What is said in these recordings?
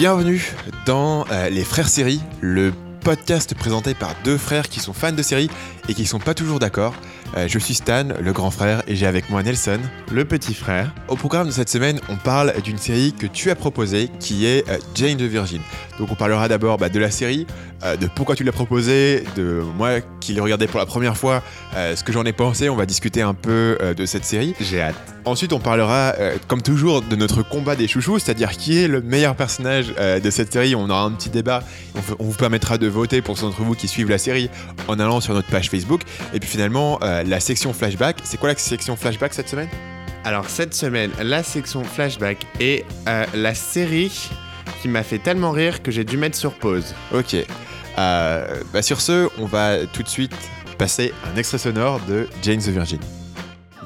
Bienvenue dans euh, Les Frères Séries, le podcast présenté par deux frères qui sont fans de séries et qui sont pas toujours d'accord. Euh, je suis Stan, le grand frère, et j'ai avec moi Nelson. Le petit frère. Au programme de cette semaine, on parle d'une série que tu as proposée, qui est euh, Jane the Virgin. Donc on parlera d'abord bah, de la série, euh, de pourquoi tu l'as proposée, de moi qui l'ai regardé pour la première fois, ce que j'en ai pensé. On va discuter un peu de cette série. J'ai hâte. Ensuite, on parlera, comme toujours, de notre combat des chouchous, c'est-à-dire qui est le meilleur personnage de cette série. On aura un petit débat. On, on vous permettra de voter pour ceux d'entre vous qui suivent la série en allant sur notre page Facebook. Et puis finalement, la section flashback. C'est quoi la section flashback cette semaine? Alors cette semaine, la section flashback est euh, la série qui m'a fait tellement rire que j'ai dû mettre sur pause. Ok. Euh, bah sur ce, on va tout de suite passer un extrait sonore de Jane the Virgin.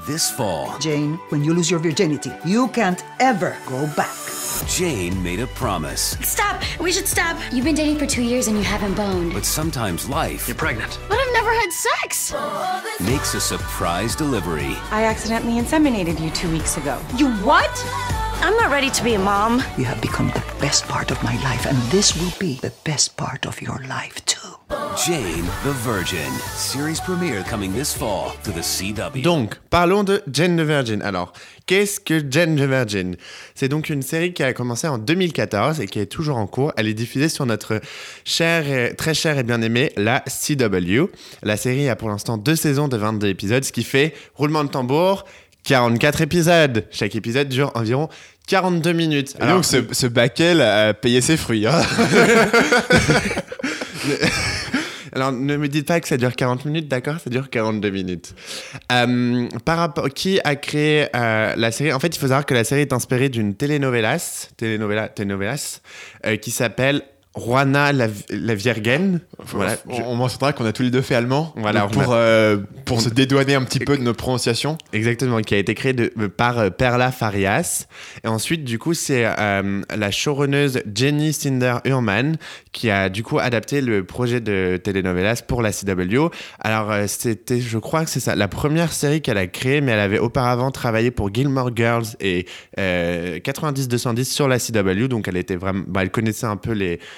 This fall, Jane, when you lose your virginity, you can't ever go back. Jane made a promise, Stop! We should stop! You've been dating for two years and you haven't boned. but sometimes life You're pregnant. But I've never had sex! makes a surprise delivery. I accidentally inseminated you two weeks ago. You what? I'm not ready to be a mom. You have become the best part of my life, and this will be the best part of your life, too. Jane the Virgin. Series premiere coming this fall to the CW. Donc, parlons de Jane the Virgin. Alors, qu'est-ce que Jane the Virgin? C'est donc une série qui a commencé en 2014 et qui est toujours en cours. Elle est diffusée sur notre chère et- très chère et bien aimée, la CW. La série a pour l'instant deux saisons de 22 épisodes, ce qui fait, roulement de tambour, 44 épisodes. Chaque épisode dure environ 42 minutes. Et donc ce, ce a payé ses fruits. hein. Alors, ne me dites pas que ça dure 40 minutes, d'accord? Ça dure 42 minutes. Euh, par rapport, qui a créé euh, la série? En fait, il faut savoir que la série est inspirée d'une telenovelas, telenovela, telenovelas, euh, qui s'appelle Juana la, la Virgen. Voilà. on, on mentionnera qu'on a tous les deux fait allemand. Voilà, a- pour, euh, pour se dédouaner un petit peu de nos prononciations. Exactement, qui a été créé de- par euh, Perla Farias. Et ensuite, du coup, c'est euh, la showrunneuse Jenny Cinder Urman qui a du coup adapté le projet de telenovelas pour la CW. Alors, euh, c'était, je crois que c'est ça, la première série qu'elle a créée, mais elle avait auparavant travaillé pour Gilmore Girls et euh, 90-210 sur la CW. Donc, elle était vraiment, bah, elle connaissait un peu les,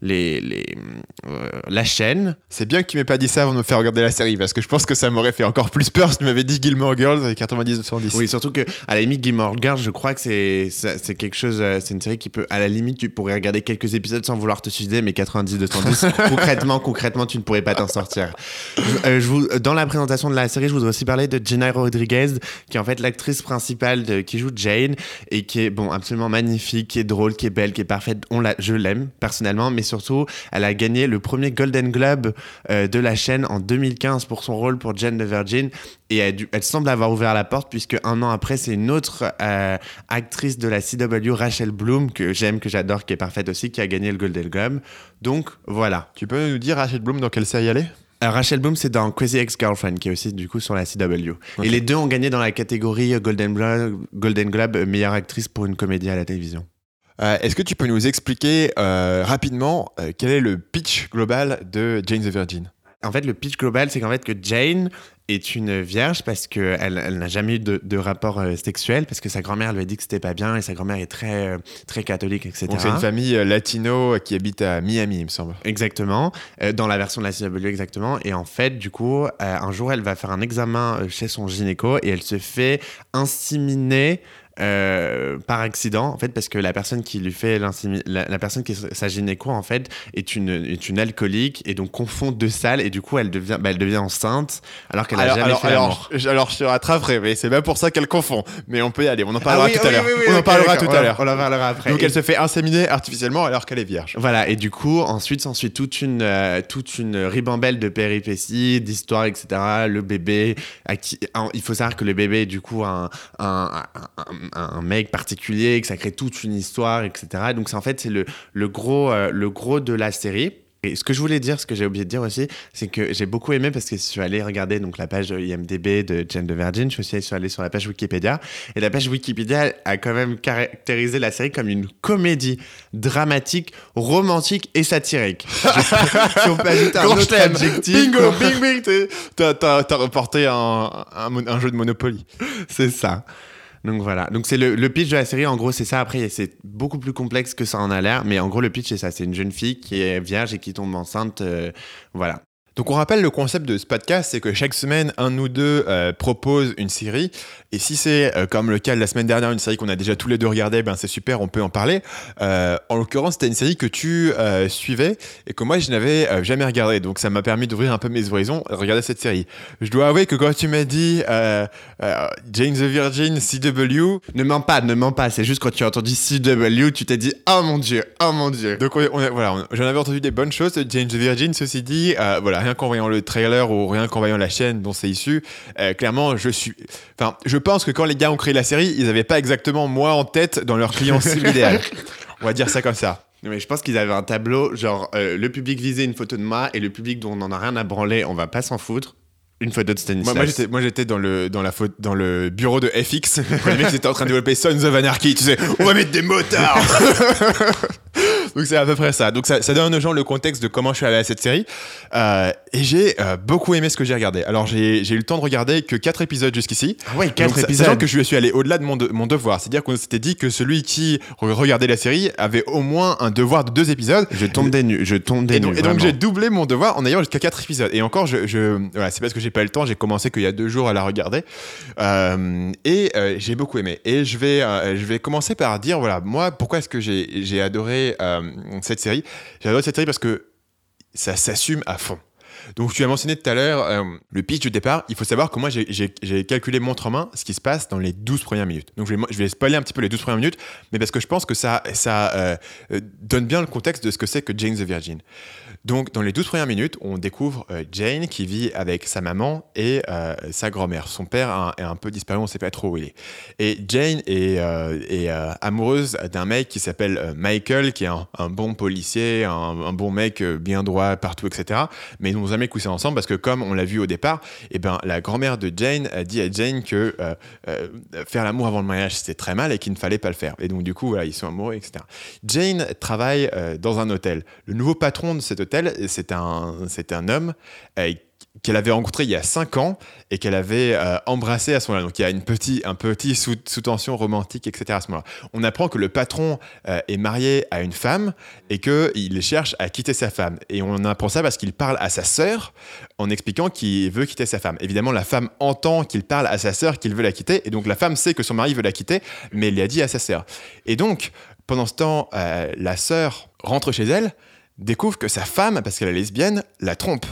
les, les, euh, la chaîne. C'est bien que tu m'aies pas dit ça avant de me faire regarder la série, parce que je pense que ça m'aurait fait encore plus peur si tu m'avais dit Gilmore Girls avec 90-210. Oui, surtout que à la limite, Gilmore Girls, je crois que c'est c'est quelque chose, euh, c'est une série qui peut, à la limite, tu pourrais regarder quelques épisodes sans vouloir te suicider, mais 90 210, concrètement, concrètement, tu ne pourrais pas t'en sortir. Je- euh, je vous, dans la présentation de la série, je voudrais aussi parler de Jenna Rodriguez, qui est en fait l'actrice principale de, qui joue Jane et qui est bon absolument magnifique, qui est drôle, qui est belle, qui est parfaite. On la, je l'aime personnellement, mais surtout, elle a gagné le premier Golden Globe euh, de la chaîne en 2015 pour son rôle pour Jane the Virgin. Et elle, elle semble avoir ouvert la porte puisque un an après, c'est une autre euh, actrice de la CW, Rachel Bloom, que j'aime, que j'adore, qui est parfaite aussi, qui a gagné le Golden Globe. Donc voilà. Tu peux nous dire, Rachel Bloom, dans quelle série elle est? Euh, Rachel Bloom, c'est dans Crazy Ex-Girlfriend, qui est aussi du coup sur la CW. Et les deux ont gagné dans la catégorie Golden Globe, Golden Globe meilleure actrice pour une comédie à la télévision. Euh, Est-ce que tu peux nous expliquer euh, rapidement euh, quel est le pitch global de Jane the Virgin? En fait, le pitch global, c'est qu'en fait que Jane est une vierge parce qu'elle elle, n'a jamais eu de, de rapport sexuel parce que sa grand-mère lui a dit que c'était pas bien et sa grand-mère est très très catholique etc. Donc c'est une famille latino qui habite à Miami, il me semble. Exactement, dans la version de la CW exactement. Et en fait, du coup, un jour, elle va faire un examen chez son gynéco et elle se fait inséminer euh, par accident, en fait, parce que la personne qui lui fait la, la personne qui est sa gynéco, en fait, est une, est une alcoolique et donc confond deux salles et du coup, elle devient, bah, elle devient enceinte alors qu'elle a Alors, jamais alors, fait alors, je- alors, je te rattraperai, mais c'est pas pour ça qu'elle confond. Mais on peut y aller, on en parlera Ah oui, tout à l'heure. oui, on en parlera tout à l'heure. On en parlera après. Donc Et- elle se fait inséminer artificiellement alors qu'elle est vierge. Voilà, et du coup, ensuite s'ensuit toute une, euh, toute une ribambelle de péripéties, d'histoires, etc. Le bébé, qui- il faut savoir que le bébé est du coup un, un, un, un- un mec particulier, que ça crée toute une histoire, etc. Donc c'est en fait c'est le, le, gros, euh, le gros de la série. Et ce que je voulais dire, ce que j'ai oublié de dire aussi, c'est que j'ai beaucoup aimé parce que je suis allé regarder donc la page IMDb de Jane the Virgin, je suis aussi allé sur la page Wikipédia, et la page Wikipédia a quand même caractérisé la série comme une comédie dramatique, romantique et satirique. Si on peut ajouter un Quand autre adjectif, Bingo, bing, bing, t'as, reporté un, un jeu de Monopoly. c'est ça. Donc voilà. Donc c'est le, le pitch de la série. En gros, c'est ça. Après, c'est beaucoup plus complexe que ça en a l'air. Mais en gros, le pitch, c'est ça. C'est une jeune fille qui est vierge et qui tombe enceinte. euh, voilà. Donc on rappelle le concept de ce podcast, c'est que chaque semaine, un ou deux euh, propose une série. Et si c'est euh, comme le cas de la semaine dernière, une série qu'on a déjà tous les deux regardé, ben c'est super, on peut en parler. Euh, en l'occurrence, c'était une série que tu euh, suivais et que moi je n'avais jamais regardé. Donc ça m'a permis d'ouvrir un peu mes horizons, regarder cette série. Je dois avouer que quand tu m'as dit Jane the Virgin, CW, Ne mens pas, ne mens pas. C'est juste quand tu as entendu CW, tu t'es dit Oh mon dieu, oh mon dieu. Donc on, on a- voilà, j'en avais entendu des bonnes choses de James the Virgin. Ceci dit, voilà, rien qu'en voyant le trailer ou rien qu'en voyant la chaîne dont c'est issu, euh, clairement, je suis, enfin, je pense que quand les gars ont créé la série, ils n'avaient pas exactement moi en tête dans leur client cible idéal. On va dire ça comme ça. Non, Mais je pense qu'ils avaient un tableau, genre euh, le public visait une photo de moi et le public dont on en a rien à branler, on va pas s'en foutre. Une photo de Stanislas. moi, j'étais, moi j'étais dans le dans la faute, dans le bureau de FX les mecs étaient en train de développer Sons of Anarchy. Tu sais, on va mettre des motards. Donc c'est à peu près ça. Donc ça, ça donne aux gens le contexte de comment je suis allé à cette série. Euh, et j'ai euh, beaucoup aimé ce que j'ai regardé. Alors j'ai, j'ai eu le temps de regarder que 4 épisodes jusqu'ici. Ah Donc, sa- épisodes. Sachant que je suis allé au-delà de mon, de- mon devoir. C'est-à-dire qu'on s'était dit que celui qui re- regardait la série avait au moins un devoir de deux épisodes. Je tombe des nues, je tombe des Et donc, nues. et donc j'ai doublé mon devoir en ayant jusqu'à 4 épisodes. Et encore, je, je- voilà, c'est parce que j'ai pas eu le temps. J'ai commencé qu'il y a deux jours à la regarder. Euh, et euh, j'ai beaucoup aimé. Et je vais, euh, je vais commencer par dire, voilà, moi, pourquoi est-ce que j'ai j'ai adoré euh, cette série J'ai adoré cette série parce que ça s'assume à fond. Donc tu as mentionné tout à l'heure euh, le pitch du départ. Il faut savoir que moi j'ai- calculé montre en main ce qui se passe dans les 12 premières minutes. Donc je vais, vais spoiler un petit peu les 12 premières minutes, mais parce que je pense que ça, ça euh, euh, donne bien le contexte de ce que c'est que Jane the Virgin. Donc dans les 12 premières minutes, on découvre Jane qui vit avec sa maman et sa grand-mère. Son père a- est un peu disparu, on ne sait pas trop où il est. Et Jane est, amoureuse d'un mec qui s'appelle Michael, qui est un, bon policier, un, bon mec bien droit partout, etc. Mais n'ont jamais couché ensemble parce que comme on l'a vu au départ, eh ben, la grand-mère de Jane a dit à Jane que euh, euh, faire l'amour avant le mariage c'était très mal et qu'il ne fallait pas le faire. Et donc du coup, voilà, ils sont amoureux, etc. Jane travaille euh, dans un hôtel. Le nouveau patron de cet hôtel, c'est un, c'est un homme qu'elle avait rencontré il y a 5 ans et qu'elle avait euh, embrassé à ce moment-là. Donc il y a une petit, un petit sous- sous-tension romantique, etc. à ce moment-là. On apprend que le patron euh, est marié à une femme et qu'il cherche à quitter sa femme. Et on apprend ça parce qu'il parle à sa sœur en expliquant qu'il veut quitter sa femme. Évidemment, la femme entend qu'il parle à sa sœur qu'il veut la quitter et donc la femme sait que son mari veut la quitter, mais il l'a dit à sa sœur. Et donc, pendant ce temps, euh, la sœur rentre chez elle, découvre que sa femme, parce qu'elle est lesbienne, la trompe.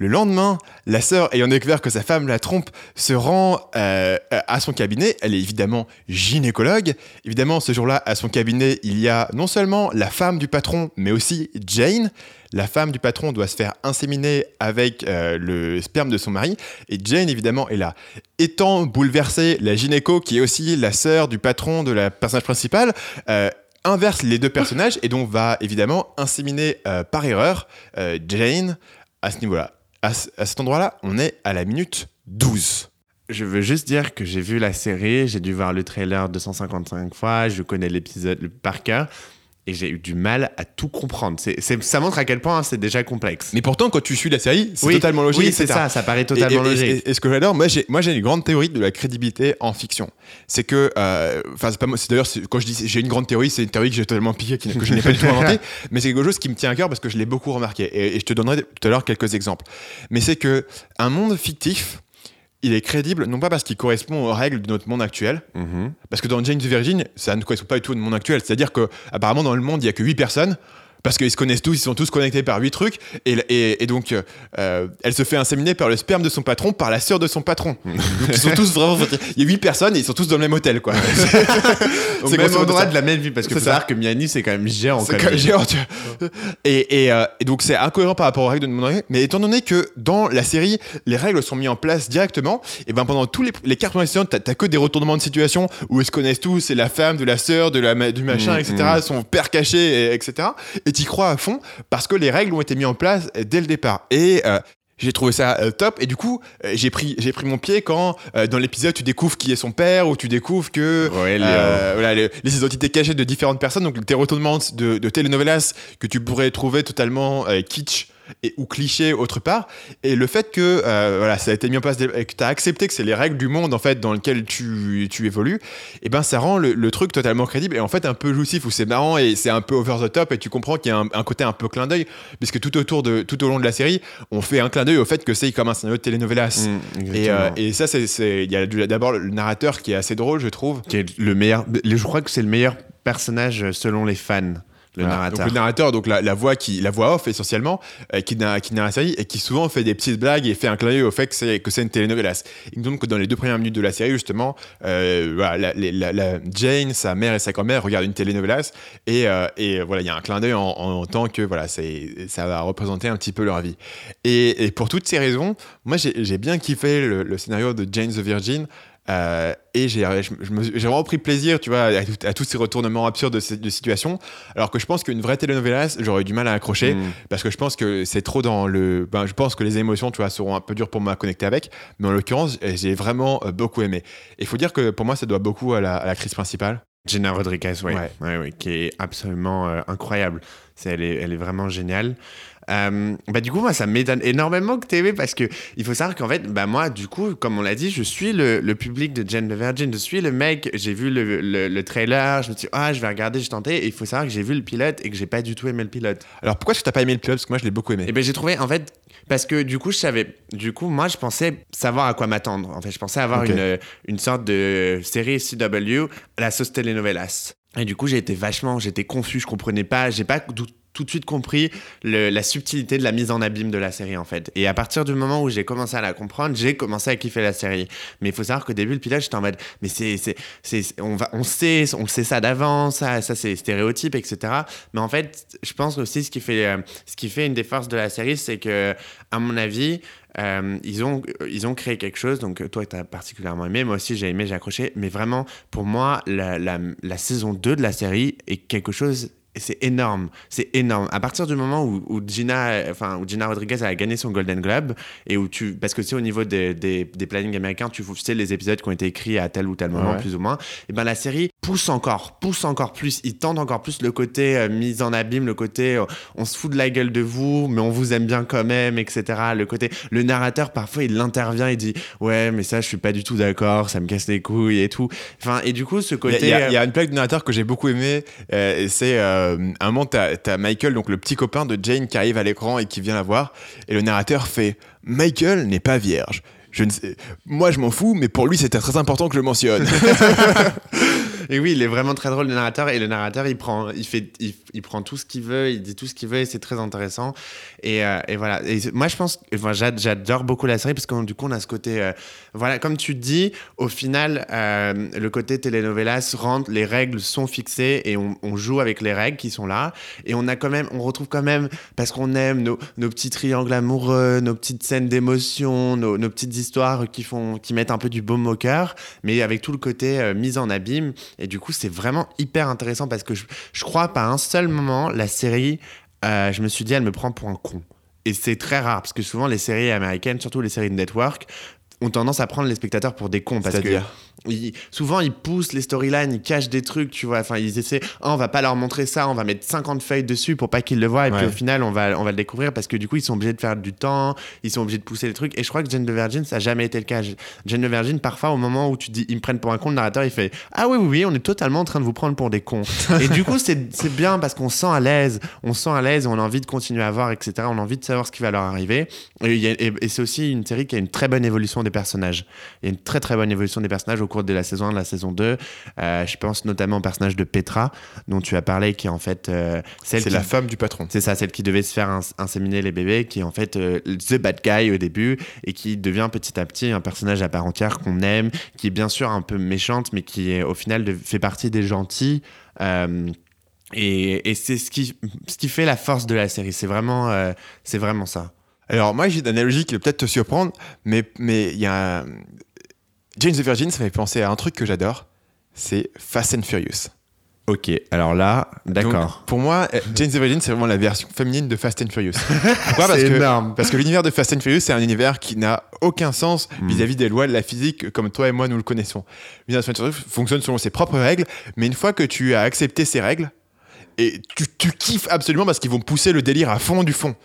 Le lendemain, la sœur, ayant découvert que sa femme la trompe, se rend euh, à son cabinet. Elle est évidemment gynécologue. Évidemment, ce jour-là, à son cabinet, il y a non seulement la femme du patron, mais aussi Jane. La femme du patron doit se faire inséminer avec euh, le sperme de son mari. Et Jane, évidemment, est là. Étant bouleversée, la gynéco, qui est aussi la sœur du patron de la personnage principale, euh, inverse les deux personnages et donc va évidemment inséminer par erreur Jane à ce niveau-là. À, ce- à cet endroit-là, on est à la minute 12. Je veux juste dire que j'ai vu la série, j'ai dû voir le trailer 255 fois, je connais l'épisode par cœur et j'ai eu du mal à tout comprendre. Ça montre à quel point hein, c'est déjà complexe. Mais pourtant, quand tu suis la série, c'est Oui, totalement logique. Oui, c'est ça, ça paraît totalement et, et- logique. et- et ce que j'adore, moi j'ai, une grande théorie de la crédibilité en fiction. C'est que, euh, enfin c'est pas moi, c'est d'ailleurs quand je dis j'ai une grande théorie, c'est une théorie que j'ai totalement piquée, que je n'ai pas du tout inventée, mais c'est quelque chose qui me tient à cœur parce que je l'ai beaucoup remarqué. Et, et je te donnerai tout à l'heure quelques exemples. Mais c'est que un monde fictif, il est crédible non pas parce qu'il correspond aux règles de notre monde actuel, Mhm. parce que dans Jane the Virgin, ça ne correspond pas du tout au monde actuel. C'est-à-dire que apparemment dans le monde, il y a que 8 personnes. Parce qu'ils se connaissent tous, ils sont tous connectés par 8 trucs. Et, et- et donc, euh, euh, elle se fait inséminer par le sperme de son patron, par la sœur de son patron. donc, ils sont tous vraiment. Il y a 8 personnes et ils sont tous dans le même hôtel, quoi. Au C'est même endroit de la même vie, parce que C'est faut savoir que Miami, c'est quand même géant. C'est quand même géant, tu vois. Et, et, euh, et donc c'est incohérent par rapport aux règles de mon règle. Mais étant donné que dans la série, les règles sont mises en place directement, et ben pendant tous les, les premières saisons, t'as que des retournements de situation où ils se connaissent tous, c'est la femme de la sœur, de la du machin, Mm, etc. Son père caché, et- etc. Et t'y crois à fond parce que les règles ont été mises en place dès le départ. Et euh, j'ai trouvé ça euh, top et du coup euh, j'ai pris j'ai pris mon pied quand euh, dans l'épisode tu découvres qui est son père ou tu découvres que Ouais, Léo. voilà, les, les identités cachées de différentes personnes, donc tes retournements de, de telenovelas que tu pourrais trouver totalement kitsch. Et, ou cliché autre part. Et le fait que euh, voilà, ça a été mis en place et que tu as accepté que c'est les règles du monde en fait dans lequel tu, tu évolues, et ben ça rend le, le truc totalement crédible et en fait un peu jouissif où c'est marrant et c'est un peu over the top et tu comprends qu'il y a un, un côté un peu clin d'œil puisque tout autour de tout au long de la série, on fait un clin d'œil au fait que c'est comme un scénario de telenovelas. Mm, et, euh, et ça, c'est il y a d'abord le narrateur qui est assez drôle, je trouve. Qui est le meilleur. Je crois que c'est le meilleur personnage selon les fans, le narrateur. Donc le narrateur, donc la, la voix qui, la voix off essentiellement, euh, qui, narre, qui narre la série et qui souvent fait des petites blagues et fait un clin d'œil au fait que c'est que c'est une telenovelas. Et donc dans les deux premières minutes de la série justement, euh, voilà, la, Jane, sa mère et sa grand-mère regardent une telenovelas et, euh, et voilà, il y a un clin d'œil en, en tant que voilà, c'est ça va représenter un petit peu leur vie. Et, et pour toutes ces raisons, moi j'ai j'ai bien kiffé le, le scénario de Jane the Virgin. Euh, et j'ai vraiment pris plaisir, tu vois, à, tous ces retournements absurdes de, de situation. Alors que je pense qu'une vraie telenovelas, j'aurais eu du mal à accrocher Mm. parce que je pense que c'est trop dans le. Ben, je pense que les émotions, tu vois, seront un peu dures pour moi à connecter avec. Mais en l'occurrence, j'ai vraiment euh, beaucoup aimé. Et il faut dire que pour moi, ça doit beaucoup à la, à l'actrice principale. Gina Rodriguez, oui, Ouais. Ouais, ouais, qui est absolument euh, incroyable. C'est, elle, est, elle est vraiment géniale. Euh, bah, du coup, moi, ça m'étonne énormément que tu aimé parce que il faut savoir qu'en fait, bah, moi, du coup, comme on l'a dit, je suis le, le public de Jane the Virgin. Je suis le mec, j'ai vu le, le- le trailer, je me suis dit, ah, je vais regarder, j'ai tenté. Et il faut savoir que j'ai vu le pilote et que j'ai pas du tout aimé le pilote. Alors pourquoi est-ce que t'as pas aimé le pilote? Parce que moi, je l'ai beaucoup aimé. Et ben j'ai trouvé en fait parce que du coup je savais du coup moi je pensais savoir à quoi m'attendre en fait je pensais avoir une une sorte de série CW à la sauce telenovelas et du coup j'ai été vachement j'étais confus je comprenais pas j'ai pas tout, de suite compris la subtilité de la mise en abîme de la série en fait. Et à partir du moment où j'ai commencé à la comprendre j'ai commencé à kiffer la série. Mais il faut savoir qu'au début le pilote j'étais en mode mais c'est on va on sait on sait ça d'avance ça ça c'est stéréotype etc mais en fait je pense aussi ce qui fait euh, ce qui fait une des forces de la série c'est que à mon avis euh, ils, ont, ils ont créé quelque chose, donc toi tu as particulièrement aimé, moi aussi j'ai aimé, j'ai accroché, mais vraiment pour moi la, la, la saison 2 de la série est quelque chose, et c'est énorme, c'est énorme. À partir du moment où, où Gina, enfin, où Gina Rodriguez a gagné son Golden Globe, et où tu, parce que c'est au niveau des, des, des plannings américains, tu sais les épisodes qui ont été écrits à tel ou tel moment, Ouais. plus ou moins, et ben la série pousse encore, pousse encore plus, il tente encore plus le côté euh, mise en abîme, le côté euh, on se fout de la gueule de vous, mais on vous aime bien quand même, etc. Le côté, le narrateur parfois il intervient, il dit ouais mais ça je suis pas du tout d'accord, ça me casse les couilles et tout. Enfin et du coup ce côté, a- il y a- euh, il y a une plaque de narrateur que j'ai beaucoup aimé. euh, et c'est euh, un moment, t'as as Michael, donc le petit copain de Jane, qui arrive à l'écran et qui vient la voir. Et le narrateur fait Michael n'est pas vierge. Je moi, je m'en fous, mais pour lui, c'était très important que je le mentionne. Et oui, il est vraiment très drôle le narrateur et le narrateur il prend, il fait, il, prend tout ce qu'il veut, il dit tout ce qu'il veut et c'est très intéressant. Et, euh, voilà. Moi je pense, enfin, j'ad- j'adore beaucoup la série parce que du coup on a ce côté, euh, voilà, comme tu dis, au final euh, le côté telenovelas rentre, les règles sont fixées et on, joue avec les règles qui sont là et on a quand même, on retrouve quand même parce qu'on aime nos, petits triangles amoureux, nos petites scènes d'émotion, nos, petites histoires qui font, qui mettent un peu du baume au cœur, mais avec tout le côté mise en abîme. Et du coup, c'est vraiment hyper intéressant parce que je, crois pas un seul moment la série, euh, je me suis dit, elle me prend pour un con. Et c'est très rare parce que souvent les séries américaines, surtout les séries de network, ont tendance à prendre les spectateurs pour des cons parce que ils- souvent ils poussent les storylines, ils cachent des trucs, tu vois. Enfin, ils essaient, Ah, on va pas leur montrer ça, on va mettre 50 feuilles dessus pour pas qu'ils le voient. Et puis au final, on va, on va le découvrir parce que du coup, ils sont obligés de faire du temps, ils sont obligés de pousser les trucs. Et je crois que Jane the Virgin, ça a jamais été le cas. Jane the Virgin, parfois, au moment où tu dis, ils me prennent pour un con, le narrateur, il fait, ah oui, oui, oui, on est totalement en train de vous prendre pour des cons. et du coup, c'est bien parce qu'on se sent à l'aise, on se sent à l'aise, on a envie de continuer à voir, etc. On a envie de savoir ce qui va leur arriver. Et- et c'est aussi une série qui a une très bonne évolution des personnages. Il y a une très très bonne évolution des personnages au cours de la saison 1, de la saison 2. Euh, je pense notamment au personnage de Petra, dont tu as parlé, qui est en fait euh, celle C'est la femme du patron. C'est ça, celle qui devait se faire ins- inséminer les bébés, qui est en fait euh, the bad guy au début et qui devient petit à petit un personnage à part entière qu'on aime, qui est bien sûr un peu méchante, mais qui est, au final de- fait partie des gentils. Euh, et et c'est ce qui, ce qui fait la force de la série. C'est vraiment, c'est vraiment ça. Alors, moi, j'ai une analogie qui va peut-être te surprendre, mais mais il y a. Jane the Virgin, ça me fait penser à un truc que j'adore c'est Fast and Furious. Ok, alors là, d'accord. Pour moi, euh, Jane the Virgin, c'est vraiment la version féminine de Fast and Furious. Pourquoi parce C'est que, énorme. Parce que l'univers de Fast and Furious, c'est un univers qui n'a aucun sens Hmm. vis-à-vis des lois de la physique comme toi et moi nous le connaissons. L'univers de Fast and Furious fonctionne selon ses propres règles, mais une fois que tu as accepté ces règles, et tu, tu kiffes absolument parce qu'ils vont pousser le délire à fond du fond.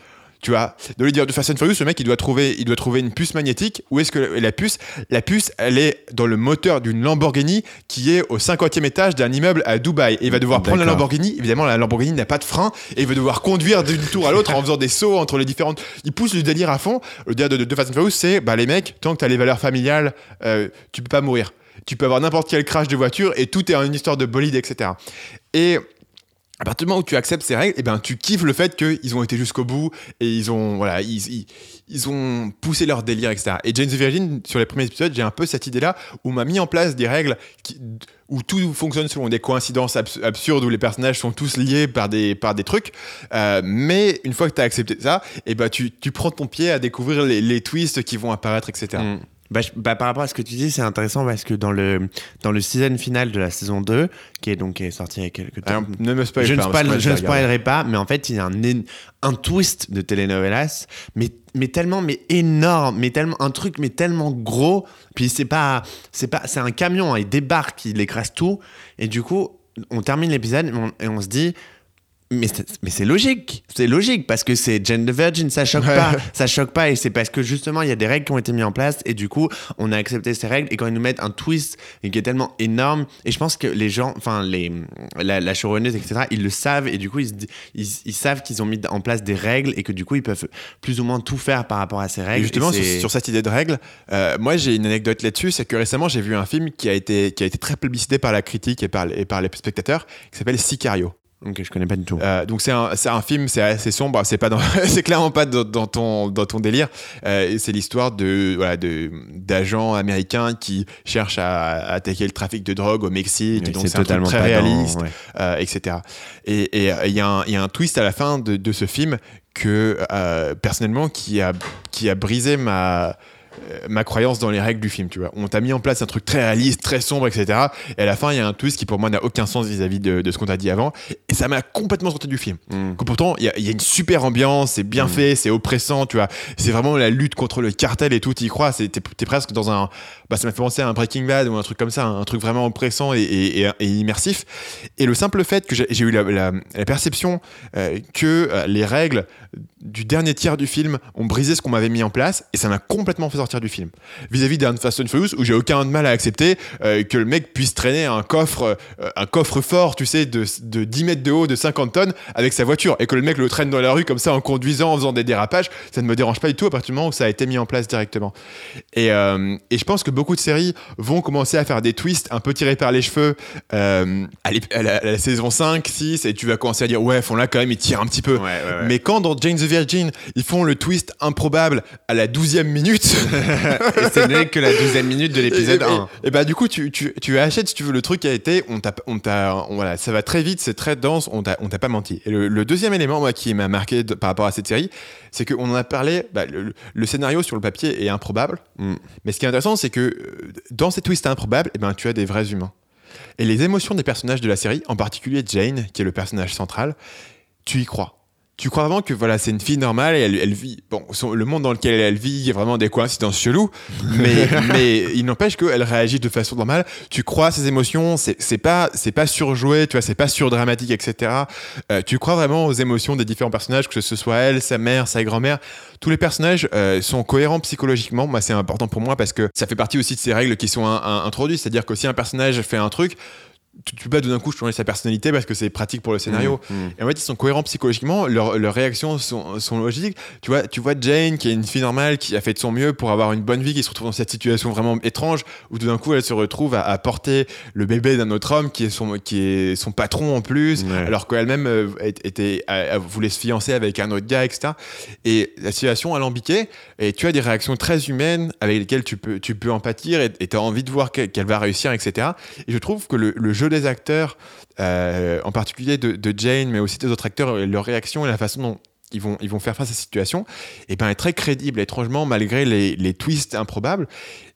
Tu vois, de lui dire de Fast and Furious, le mec il doit trouver, il doit trouver une puce magnétique. Où est-ce que la puce, la puce, elle est dans le moteur d'une Lamborghini qui est au 50e étage d'un immeuble à Dubaï. Et il va devoir prendre la. Lamborghini. Évidemment, la Lamborghini n'a pas de frein et il va devoir conduire d'une tour à l'autre en faisant des sauts entre les différentes. Il pousse le délire à fond. Le délire de, de, de Fast and Furious, c'est bah les mecs, tant que t'as les valeurs familiales, euh, tu peux pas mourir. Tu peux avoir n'importe quel crash de voiture et tout est une histoire de bolide, etc. Et partir du moment où tu acceptes ces règles, eh ben, tu kiffes le fait qu'ils ont été jusqu'au bout et ils ont, voilà, ils, ils, ils ont poussé leur délire, etc. Et the Virgin, sur les premiers épisodes, j'ai un peu cette idée-là où on m'a mis en place des règles qui- où tout fonctionne selon des coïncidences abs- absurdes, où les personnages sont tous liés par des, par des trucs. Euh, mais une fois que tu as accepté ça, eh ben, tu, tu prends ton pied à découvrir les, les twists qui vont apparaître, etc. Bah, je- bah, par rapport à ce que tu dis, c'est intéressant parce que dans le, dans le season final de la saison 2, qui est donc qui est sorti il y a quelques temps. Alors, ne me spoil je pas. spoil- je ne spoilerai pas, mais en fait, il y a un, un twist de telenovelas, mais, mais tellement mais énorme, mais tellement un truc mais tellement gros. Puis c'est pas c'est pas c'est un camion, hein, il débarque, il écrase tout, et du coup, on termine l'épisode et on, et on se dit. Mais c'est, logique, c'est logique parce que c'est Jane the Virgin, ça choque Ouais. pas, ça choque pas. Et c'est parce que justement il y a des règles qui ont été mises en place. Et du coup on a accepté ces règles. Et quand ils nous mettent un twist qui est tellement énorme et je pense que les gens, enfin les la, la showrunneuse etc ils le savent. Et du coup ils, savent qu'ils ont mis en place des règles et que du coup ils peuvent plus ou moins tout faire par rapport à ces Et règles. justement, et sur, c'est- sur cette idée de règle, euh, moi j'ai une anecdote là-dessus, c'est que récemment j'ai vu un film qui a été, qui a été très publicité par la critique et par, et par les spectateurs, qui s'appelle Sicario. Ok, je connais pas du tout. Euh, donc c'est un, un film, c'est assez sombre, c'est pas c'est clairement pas dans, dans ton dans ton délire. Euh, c'est l'histoire de voilà de d'agents américains qui cherchent à, à attaquer le trafic de drogue au Mexique. Oui, donc c'est totalement très dans- réaliste, ouais. euh, etc. Et et, il y, a un- il y a un twist à la fin de, de ce film que personnellement qui a qui a brisé ma ma croyance dans les règles du film, tu vois. On t'a mis en place un truc très réaliste, très sombre, etc. Et à la fin, il y a un twist qui pour moi n'a aucun sens vis-à-vis de, de ce qu'on t'a dit avant. Et ça m'a complètement sorti du film. Mm. Que pourtant, il y, a- y une super ambiance, c'est bien fait, c'est oppressant, tu vois. C'est vraiment la lutte contre le cartel et tout, t'y crois. c'est- T'es presque dans un. Bah, ça m'a fait penser à un Breaking Bad ou un truc comme ça, un truc vraiment oppressant et, et- et- et immersif. Et le simple fait que j'ai j'ai eu la, la- la perception euh, que euh, les règles du dernier tiers du film ont brisé ce qu'on m'avait mis en place et ça m'a complètement fait sortir du film. Vis-à-vis d'un Fast and Furious où j'ai aucun mal à accepter euh, que le mec puisse traîner un coffre, euh, un coffre fort, tu sais, de, de 10 mètres de haut, de 50 tonnes avec sa voiture et que le mec le traîne dans la rue comme ça en conduisant, en faisant des dérapages, ça ne me dérange pas du tout à partir du moment où ça a été mis en place directement. Et, euh, et je pense que beaucoup de séries vont commencer à faire des twists un peu tirés par les cheveux à, la, à la saison 5, 6, et tu vas commencer à dire ouais, font là quand même, ils tirent un petit peu. Ouais, ouais, ouais. Mais quand dans Jane the Virgin, ils font le twist improbable à la 12e minute. Et c'est n'est que la douzième minute de l'épisode et, 1. Et, bah du coup, tu, tu, tu achètes si tu veux le truc qui a été, on t'a, on t'a, on- voilà, ça va très vite, c'est très dense, on t'a, on t'a pas menti. Et le, le deuxième élément moi qui m'a marqué de- par rapport à cette série, c'est qu'on en a parlé. bah, le, le scénario sur le papier est improbable, Mm. mais ce qui est intéressant, c'est que euh, dans ces twists improbables, eh ben tu as des vrais humains. Et les émotions des personnages de la série, en particulier Jane, qui est le personnage central, tu y crois. Tu crois vraiment que voilà, c'est une fille normale et elle, elle vit. Bon, son- le monde dans lequel elle vit, il y a vraiment des coïncidences cheloues, mais, mais il n'empêche qu'elle réagit de façon normale. Tu crois à ses émotions, c'est c'est pas, c'est pas surjoué, tu vois, c'est pas surdramatique, etc. Euh, tu crois vraiment aux émotions des différents personnages, que ce soit elle, sa mère, sa grand-mère. Tous les personnages euh, sont cohérents psychologiquement. Moi, c'est important pour moi parce que ça fait partie aussi de ces règles qui sont un- un- introduites. C'est-à-dire que si un personnage fait un truc, tu tu peux pas tout d'un coup changer sa personnalité parce que c'est pratique pour le scénario. Mmh, mmh. Et en fait, ils sont cohérents psychologiquement, leurs, leurs réactions sont, sont logiques. Tu vois, tu vois Jane, qui est une fille normale, qui a fait de son mieux pour avoir une bonne vie, qui se retrouve dans cette situation vraiment étrange, où tout d'un coup, elle se retrouve à, à porter le bébé d'un autre homme qui est son, qui est son patron en plus, Ouais. alors qu'elle-même euh, était, voulait se fiancer avec un autre gars, etc. Et la situation alambiquée, et tu as des réactions très humaines avec lesquelles tu peux, tu peux et tu as envie de voir qu'elle qu'elle va réussir, etc. Et je trouve que le, le jeu des acteurs, euh, en particulier de, Jane, mais aussi des autres acteurs, et leur réaction et la façon dont ils vont, ils vont faire face à cette situation, et ben, est très crédible, étrangement, malgré les, les twists improbables.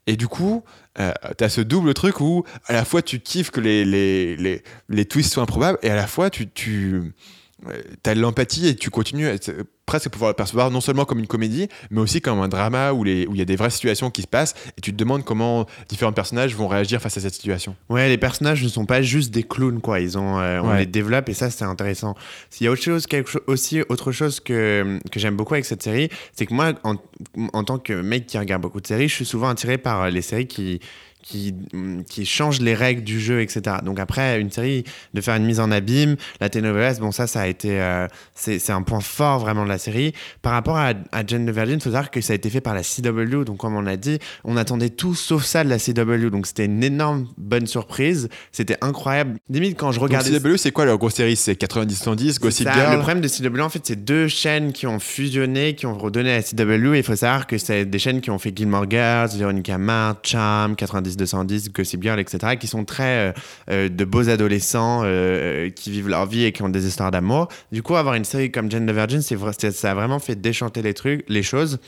Et du coup, euh, tu as ce double truc où à la fois tu kiffes que les, les, les, les twists soient improbables, et à la fois tu as de l'empathie et tu continues à être- presque pouvoir le percevoir non seulement comme une comédie, mais aussi comme un drama où il y a des vraies situations qui se passent et tu te demandes comment différents personnages vont réagir face à cette situation. Ouais, les personnages ne sont pas juste des clowns, quoi. Ils ont, euh, on Ouais. les développe et ça, c'est intéressant. S'il y a autre chose, quelque chose, aussi autre chose que, que j'aime beaucoup avec cette série, c'est que moi, en, en tant que mec qui regarde beaucoup de séries, je suis souvent attiré par euh, les séries qui qui, mm, qui changent les règles du jeu, etc. Donc après, une série, de faire une mise en abîme, la telenovelas, bon ça, ça a été... euh, c'est un point fort vraiment de la série. Par rapport à, à Jane the Virgin, il faut savoir que ça a été fait par la CW, donc comme on l'a dit, on attendait tout sauf ça de la CW, donc c'était une énorme bonne surprise, c'était incroyable. Limite, quand je Donc regardais... CW, c'est quoi leur grosse série? C'est 90-110, Gossip ça. Girl? Le problème de CW, en fait, c'est deux chaînes qui ont fusionné, qui ont redonné à la CW. Et il faut savoir que c'est des chaînes qui ont fait Gilmore Girls, Veronica Mars, Charm, 90-210, Gossip Girl, etc., qui sont très euh, euh, de beaux adolescents euh, qui vivent leur vie et qui ont des histoires d'amour. Du coup, avoir une série comme Jane the Virgin, c'est- ça a vraiment fait déchanter les trucs, les choses.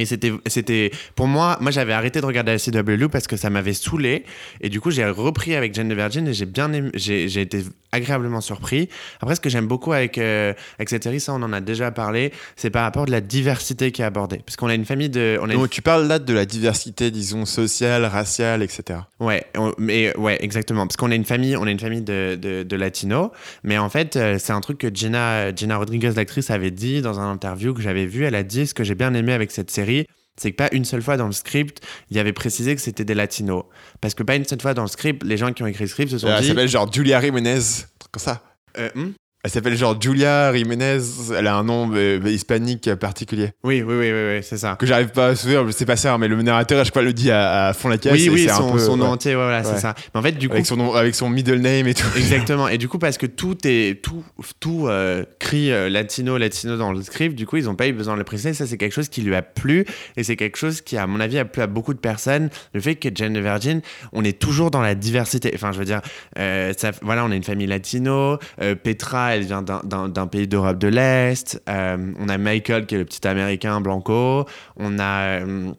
Et c'était, c'était, pour moi, moi j'avais arrêté de regarder la CW parce que ça m'avait saoulé. Et du coup, j'ai repris avec Jane the Virgin et j'ai bien aimé- j'ai, j'ai été agréablement surpris. Après, ce que j'aime beaucoup avec, euh, avec cette série, ça on en a déjà parlé, c'est par rapport de la diversité qui est abordée. Parce qu'on a une famille de. On a une tu parles là de la diversité, disons, sociale, raciale, etc. Ouais, on- mais ouais, exactement. Parce qu'on a une famille, on a une famille de, de, de latinos, mais en fait, euh, c'est un truc que Gina, Gina Rodriguez, l'actrice, avait dit dans un interview que j'avais vu. Elle a dit ce que j'ai bien aimé avec cette série, c'est que pas une seule fois dans le script, il y avait précisé que c'était des latinos. Parce que pas une seule fois dans le script, les gens qui ont écrit le script se sont Elle dit. s'appelle genre Julia Jiménez, truc comme ça. Euh, hmm? Elle s'appelle genre Julia Jiménez, elle a un nom euh, hispanique particulier. oui, oui, oui, oui, oui, c'est ça. Que j'arrive pas à souvenir, je sais pas ça, mais le narrateur à chaque fois le dit à, à fond la caisse. Oui, oui, c'est un son, peu, son nom ouais. entier, ouais, voilà, Ouais. c'est ça. Mais en fait, du coup, Avec son, nom, avec son middle name et tout. Exactement. Et du coup, parce que tout est tout tout euh, crie euh, latino latino dans le script, du coup, ils n'ont pas eu besoin de le préciser. Ça, c'est quelque chose qui lui a plu et c'est quelque chose qui, à mon avis, a plu à beaucoup de personnes. Le fait que Jane the Virgin, on est toujours dans la diversité. Enfin, je veux dire, euh, ça, voilà, on a une famille latino. euh, Elle vient d'un- pays d'Europe de l'Est. euh, on a Michael qui est le petit américain blanco. On a euh,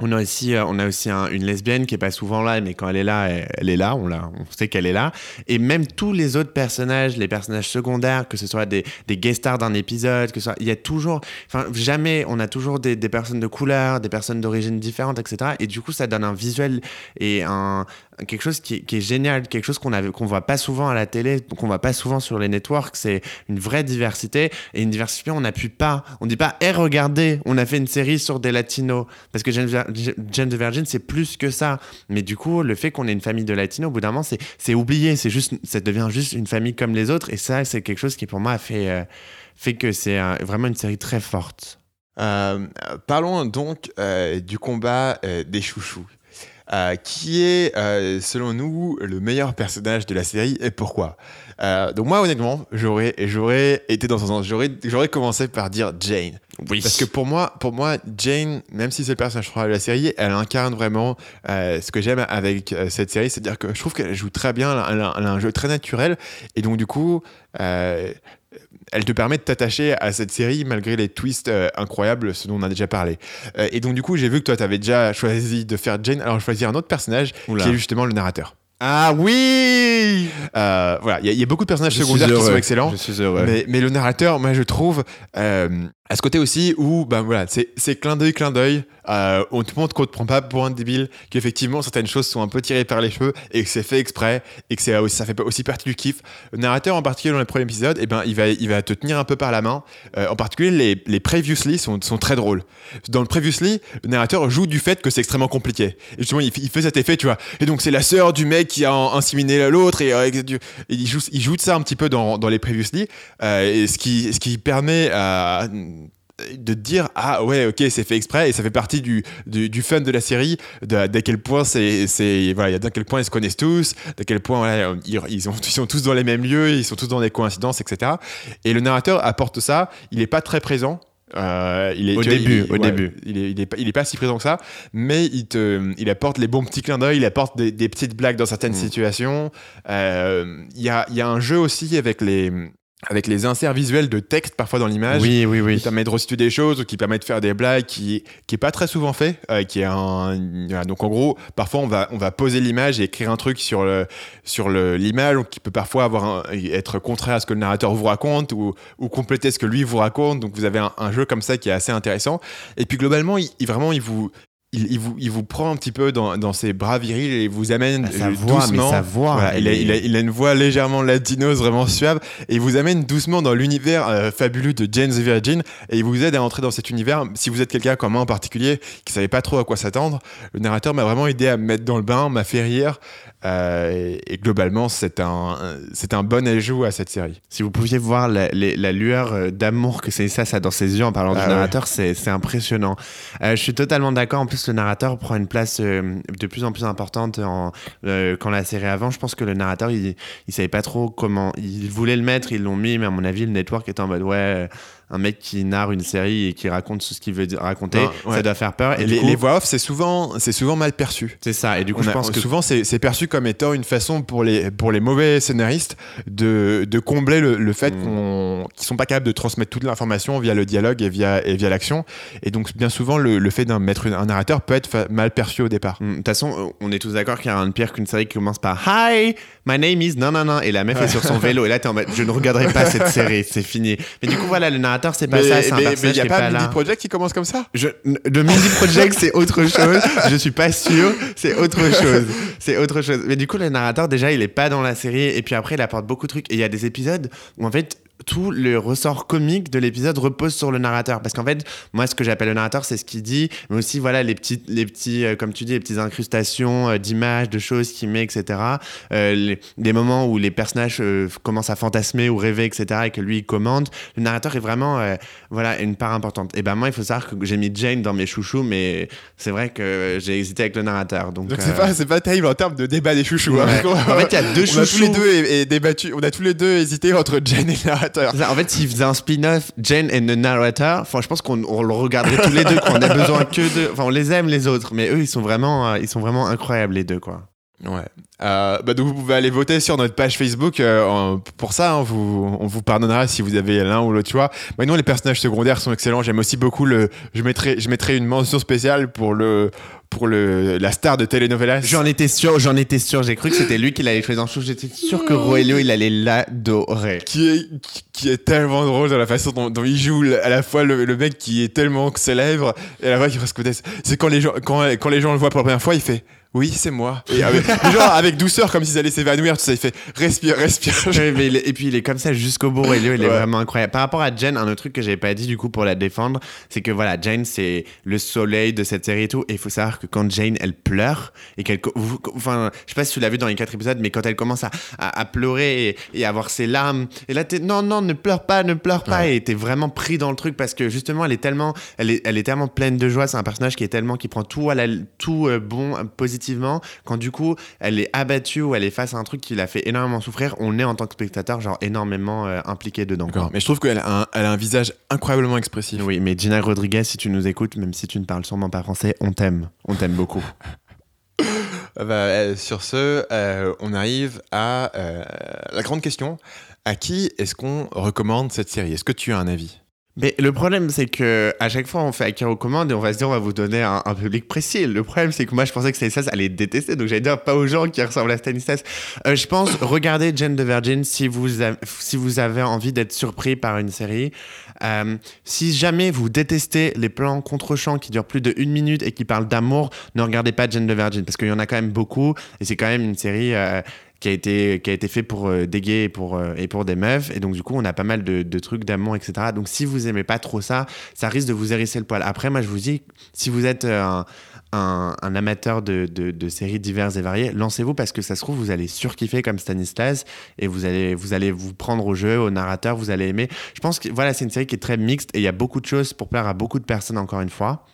on a aussi, euh, on a aussi un- une lesbienne qui est pas souvent là, mais quand elle est là, elle, est là. On, la, on sait qu'elle est là. Et même tous les autres personnages, les personnages secondaires, que ce soit des, guest stars d'un épisode, que ce il y a toujours, enfin jamais, on a toujours des, des personnes de couleur, des personnes d'origine différente, etc. Et du coup, ça donne un visuel et un quelque chose qui, est- génial, quelque chose qu'on qu'on voit pas souvent à la télé, qu'on voit pas souvent sur les networks. C'est une vraie diversité et une diversité. On n'appuie pas, on dit pas, hé regardez, on a fait une série sur des latinos parce que Jane, the Virgin c'est plus que ça. Mais du coup, le fait qu'on ait une famille de latinos, au bout d'un moment, c'est oublié, juste, ça devient juste une famille comme les autres et ça, c'est quelque chose qui pour moi a fait euh, fait que c'est vraiment une série très forte. Euh, parlons donc euh, du combat des chouchous. Euh, qui est, euh, selon nous, le meilleur personnage de la série et pourquoi? Euh, Donc moi, honnêtement, j'aurais, j'aurais été dans ce sens. J'aurais, j'aurais commencé par dire Jane. Oui. Parce que pour moi, pour moi, Jane, même si c'est le personnage principal de la série, elle incarne vraiment euh, ce que j'aime avec euh, cette série, c'est-à-dire que je trouve qu'elle joue très bien, elle a, elle a un jeu très naturel, et donc du coup, elle te permet de t'attacher à cette série malgré les twists euh, incroyables, ce dont on a déjà parlé. Euh, et donc du coup, j'ai vu que toi, tu avais déjà choisi de faire Jane, alors je choisis un autre personnage Oula. qui est justement le narrateur. Ah oui Euh, voilà, il y, a- il y a beaucoup de personnages Je secondaires qui sont excellents. Je suis heureux. Mais, mais le narrateur, moi je trouve, euh, à ce côté aussi où, ben voilà, c'est clin d'œil, clin d'œil. euh, on te montre qu'on te prend pas pour un débile, qu'effectivement certaines choses sont un peu tirées par les cheveux et que c'est fait exprès et que ça fait aussi partie du kiff. Le narrateur en particulier dans les premiers épisodes, et ben il va, il va te tenir un peu par la main. En particulier, les, les previously sont, sont très drôles. Dans le previously, le narrateur joue du fait que c'est extrêmement compliqué. Et justement, il, il fait cet effet, tu vois. Et donc c'est la sœur du mec qui a inséminé l'autre et, euh, il, joue, de ça un petit peu dans, les previously. Euh, et ce qui, ce qui permet à de te dire ah ouais ok c'est fait exprès et ça fait partie du, du, du fun de la série de- d'à quel point c'est voilà d'à quel point ils se connaissent tous d'à quel point ils, ils, ils sont tous dans les mêmes lieux ils sont tous dans des coïncidences etc et le narrateur apporte ça il est pas très présent euh, il est, Au vois, début, il- au début. il est, il, est pas, il est pas si présent que ça, mais il, te, il apporte les bons petits clins d'œil, il apporte des, des petites blagues dans certaines Mm. situations. Euh, Il y, a, il y a un jeu aussi avec les, avec les inserts visuels de texte parfois dans l'image. Oui, oui, oui. Qui permet de restituer des choses ou qui permet de faire des blagues qui qui est pas très souvent fait. euh, qui est un voilà, donc en gros parfois on va on va poser l'image et écrire un truc sur le sur l'image qui peut parfois avoir un- être contraire à ce que le narrateur vous raconte ou ou compléter ce que lui vous raconte. Donc vous avez un, un jeu comme ça qui est assez intéressant. Et puis globalement il- vraiment il vous il, il vous, il vous prend un petit peu dans, dans ses bras virils et vous amène Ah, sa euh, mais doucement. sa voix, Voilà, il, a, elle est- il, a, il a une voix légèrement latinos, vraiment suave, et il vous amène doucement dans l'univers euh, fabuleux de the Virgin, et il vous aide à entrer dans cet univers. Si vous êtes quelqu'un comme moi en particulier, qui savait pas trop à quoi s'attendre, le narrateur m'a vraiment aidé à me mettre dans le bain, m'a fait rire, euh, et, globalement, c'est un, c'est un bon ajout à cette série. Si vous pouviez voir la, lueur euh, d'amour que c'est ça, ça dans ses yeux en parlant Ah du narrateur, c'est c'est impressionnant. Euh, je suis totalement d'accord. En plus, le narrateur prend une place euh, de plus en plus importante en, quand la série avant. Je pense que le narrateur, il, il savait pas trop comment. Il voulait le mettre, ils l'ont mis, mais à mon avis, le network était en mode ouais, un mec qui narre une série et qui raconte ce qu'il veut raconter, Non, ouais. ça doit faire peur. Et, les, coup, les voix off, c'est souvent, c'est souvent mal perçu. c'est ça. Et du coup, On je a- pense que souvent c'est perçu comme étant une façon pour les, pour les mauvais scénaristes de, de combler le, le fait Mm. qu'ils sont pas capables de transmettre toute l'information via le dialogue et via, et via l'action. Et donc bien souvent le, le fait d'un mettre un narrateur peut être mal perçu au départ. Mm, De toute façon, on est tous d'accord qu'il y a rien de pire qu'une série qui commence par Hi, my name is non non non et la meuf est sur son vélo et là t'es en mode je ne regarderai pas cette série, c'est fini. Mais du coup voilà, le narrateur c'est pas ça, c'est un mais il y a pas pas là. Project qui commence comme ça Je, de Mindy Project, c'est autre chose. Je suis pas sûr. C'est autre chose. C'est autre chose. Mais du coup, le narrateur, déjà, il est pas dans la série. Et puis après, il apporte beaucoup de trucs. Et il y a des épisodes où, en fait, tout le ressort comique de l'épisode repose sur le narrateur. Parce qu'en fait, moi, ce que j'appelle le narrateur, c'est ce qu'il dit. Mais aussi, voilà, les petits, les petits euh, comme tu dis, les petites incrustations euh, d'images, de choses qu'il met, etc. Euh, les- des moments où les personnages euh, commencent à fantasmer ou rêver, etc. Et que lui, il commande. Le narrateur est vraiment, voilà, une part importante. Et ben moi, il faut savoir que j'ai mis Jane dans mes chouchous, mais c'est vrai que j'ai hésité avec le narrateur. Donc, c'est pas, c'est pas terrible en termes de débat des chouchous. hein. En fait, il y a deux on a tous les chouchous. deux et, et débattu, on a tous les deux hésité entre Jane et le narrateur. En fait, s'il faisait un spin-off Jane and the Narrator, enfin, je pense qu'on on le regarderait tous les deux, qu'on a besoin que de. Enfin, on les aime les autres, mais eux, ils sont vraiment, euh, ils sont vraiment incroyables les deux, quoi. Ouais. Euh, bah donc vous pouvez aller voter sur notre page Facebook euh, pour ça. hein, vous, on vous pardonnera si vous avez l'un ou l'autre choix. Bah non, les personnages secondaires sont excellents. J'aime aussi beaucoup le. Je mettrai, je mettrai une mention spéciale pour le pour le la star de telenovelas. J'en étais sûr, j'en étais sûr. J'ai cru que c'était lui qui l'allait choisir en chou. J'étais sûr que Roelio, il allait l'adorer. qui est, qui- est tellement drôle dans la façon dont, dont il joue à la fois le, le mec qui est tellement célèbre et à la fois qui presque connaissent. C'est quand les gens quand, quand les gens le voient pour la première fois, il fait oui c'est moi et avec, genre avec douceur comme s'ils allaient s'évanouir. Tout ça, il fait respire respire. Ouais, mais il est- et puis il est comme ça jusqu'au bout. Roelio, il est Ouais. vraiment incroyable. Par rapport à Jen, un autre truc que j'avais pas dit du coup pour la défendre, c'est que voilà, Jane c'est le soleil de cette série et tout. Et il faut savoir que quand Jane elle pleure et qu'elle, enfin, je sais pas si tu l'as vu dans les quatre épisodes, mais quand elle commence à, à, à pleurer et, et avoir ses larmes, et là t'es non non ne pleure pas, ne pleure pas, et t'es vraiment pris dans le truc parce que justement elle est tellement, elle est, elle est tellement pleine de joie. C'est un personnage qui est tellement qui prend tout à la, tout euh, bon positivement. Quand du coup elle est abattue ou elle est face à un truc qui la fait énormément souffrir, on est en tant que spectateur genre énormément euh, impliqué dedans. D'accord. Mais je trouve qu'elle a, un, elle a un visage incroyablement expressif. Oui, mais Gina Rodriguez, si tu nous écoutes, même si tu ne parles sûrement pas français, on t'aime. On t'aime beaucoup. Euh, bah, euh, sur ce, euh, on arrive à la grande question. À qui est-ce qu'on recommande cette série? Est-ce que tu as un avis? Mais le problème, c'est que à chaque fois, on fait acquérir aux commandes et on va se dire, on va vous donner un, public précis. Le problème, c'est que moi, je pensais que Stanislas allait détester, donc j'allais dire pas aux gens qui ressemblent à Stanislas. Euh, je pense, regardez Jane the Virgin si vous, si vous avez envie d'être surpris par une série. Euh, si jamais vous détestez les plans contre-champs qui durent plus de une minute et qui parlent d'amour, ne regardez pas Jane the Virgin parce qu'il y en a quand même beaucoup et c'est quand même une série. euh, qui a été qui a été fait pour euh, des gays et pour euh, et pour des meufs. Et donc du coup on a pas mal de, trucs d'amour etc donc si vous aimez pas trop ça ça risque de vous hérisser le poil. Après moi je vous dis si vous êtes euh, un, amateur de, de, de séries diverses et variées lancez-vous parce que ça se trouve vous allez surkiffer comme Stanislas et vous allez vous allez vous prendre au jeu au narrateur vous allez aimer. Je pense que voilà c'est une série qui est très mixte et il y a beaucoup de choses pour plaire à beaucoup de personnes encore une fois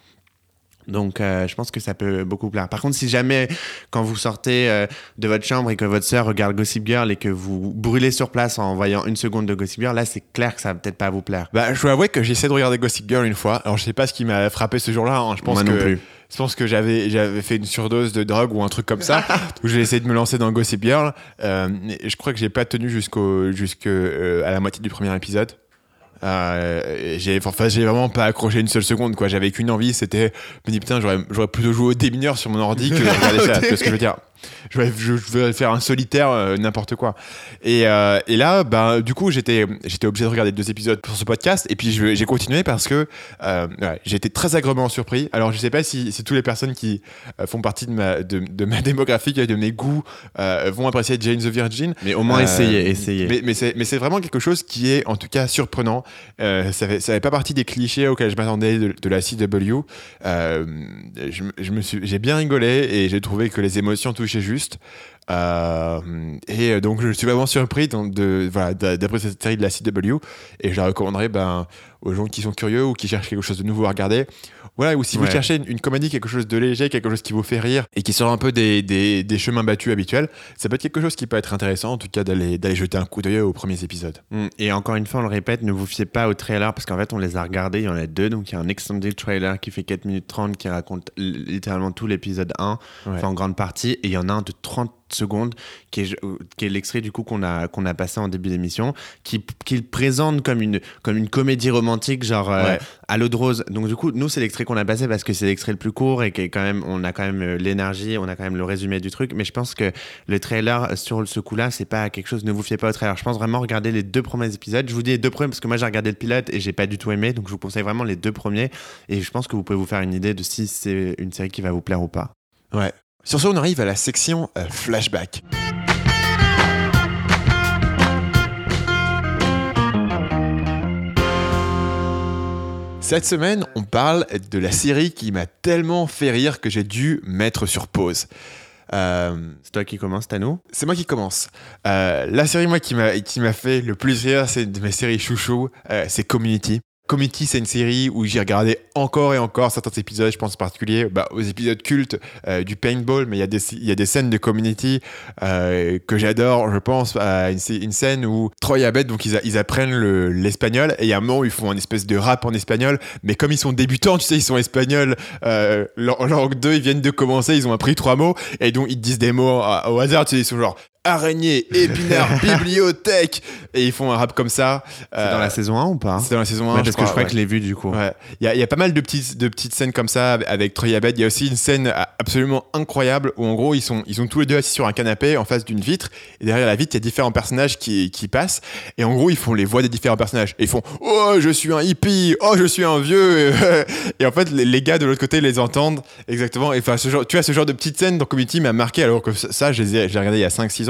donc, euh, je pense que ça peut beaucoup plaire. Par contre, si jamais, quand vous sortez euh, de votre chambre et que votre sœur regarde Gossip Girl et que vous brûlez sur place en voyant une seconde de Gossip Girl, là, c'est clair que ça va peut-être pas vous plaire. Bah, je dois avouer que j'essaie de regarder Gossip Girl une fois. Alors, je sais pas ce qui m'a frappé ce jour-là. hein. Je pense Moi que non plus. je pense que j'avais j'avais fait une surdose de drogue ou un truc comme ça. où j'ai essayé de me lancer dans Gossip Girl. Euh, je crois que j'ai pas tenu jusqu'au jusque euh, à la moitié du premier épisode. Euh, j'ai enfin, j'ai vraiment pas accroché une seule seconde quoi. J'avais qu'une envie, c'était je me dis putain j'aurais j'aurais plutôt joué au démineur sur mon ordi que ça. Vois ce que je veux dire je vais, je vais faire un solitaire, euh, n'importe quoi. Et, euh, et là, ben, du coup, j'étais, j'étais obligé de regarder deux épisodes pour ce podcast. Et puis, j'ai continué parce que euh, ouais, j'ai été très agréablement surpris. Alors, je sais pas si, si toutes les personnes qui euh, font partie de ma, de, de ma démographie de mes goûts vont apprécier Jane the Virgin. Mais au moins, essayez, essayez. Mais, mais c'est, mais c'est vraiment quelque chose qui est, en tout cas, surprenant. Ça fait, ça fait pas partie des clichés auxquels je m'attendais de, de la CW. Je, me- je me suis, j'ai bien rigolé et j'ai trouvé que les émotions juste. Euh, et donc, je suis vraiment surpris de, voilà, d'après cette série de la CW. Et je la recommanderais ben, aux gens qui sont curieux ou qui cherchent quelque chose de nouveau à regarder. Voilà, ou si vous cherchez une, une comédie, quelque chose de léger, quelque chose qui vous fait rire et qui sort un peu des, des, des chemins battus habituels, ça peut être quelque chose qui peut être intéressant, en tout cas d'aller, jeter un coup d'œil aux premiers épisodes. Mm. Et encore une fois, on le répète, ne vous fiez pas au trailer parce qu'en fait, on les a regardés. Il y en a deux. Donc, il y a un extended trailer qui fait 4 minutes 30 qui raconte littéralement tout l'épisode 1, Ouais. enfin en grande partie. Et il y en a un de 30 secondes qui est, qui est l'extrait du coup qu'on a, qu'on a passé en début d'émission, qui, qui le présente comme une, comme une comédie romantique, genre euh, à l'eau de rose. Donc, du coup, nous, c'est l'extrait qu'on a passé parce que c'est l'extrait le plus court et quand même, on a quand même euh, l'énergie, on a quand même le résumé du truc. Mais je pense que le trailer, euh, sur ce coup-là, c'est pas quelque chose, ne vous fiez pas au trailer. Je pense vraiment regarder les deux premiers épisodes. Je vous dis les deux premiers parce que moi, j'ai regardé le pilote et j'ai pas du tout aimé. Donc, je vous conseille vraiment les deux premiers. Et je pense que vous pouvez vous faire une idée de si c'est une série qui va vous plaire ou pas. Ouais. Sur ce, on arrive à la section euh, flashback. Cette semaine, on parle de la série qui m'a tellement fait rire que j'ai dû mettre sur pause. Euh, C'est toi qui commence, Tano c'est moi qui commence. Euh, la série moi qui m'a fait le plus rire, c'est de mes séries chouchou, euh, c'est Community. Community, c'est une série où j'ai regardé encore et encore certains épisodes. Je pense en particulier bah, aux épisodes cultes euh, du paintball, mais il y a des il y a des scènes de Community euh, que j'adore. Je pense à une, scè- une scène où Troy et Abed donc ils, ils apprennent le- l'espagnol et il y a un moment où ils font une espèce de rap en espagnol, mais comme ils sont débutants, tu sais, ils sont espagnols. Euh, langue 2, ils viennent de commencer, ils ont appris trois mots et donc ils disent des mots au hasard. Tu sais, ils sont genre araignée, épinard, bibliothèque et ils font un rap comme ça. C'est Euh, dans la saison 1 ou pas c'est dans la saison 1 Ouais, Parce que je crois ouais. que je l'ai vu du coup. Ouais. Il y, a- y a pas mal de petites, de petites scènes comme ça avec Troy Abed. Il y a aussi une scène absolument incroyable où en gros ils sont, ils sont tous les deux assis sur un canapé en face d'une vitre et derrière la vitre il y a différents personnages qui, qui passent et en gros ils font les voix des différents personnages et ils font oh je suis un hippie, oh je suis un vieux et en fait les, les gars de l'autre côté les entendent exactement et enfin ce genre, tu vois ce genre de petites scènes dans Community m'a marqué alors que ça je les ai, je l'ai regardé il y a 5-6 ans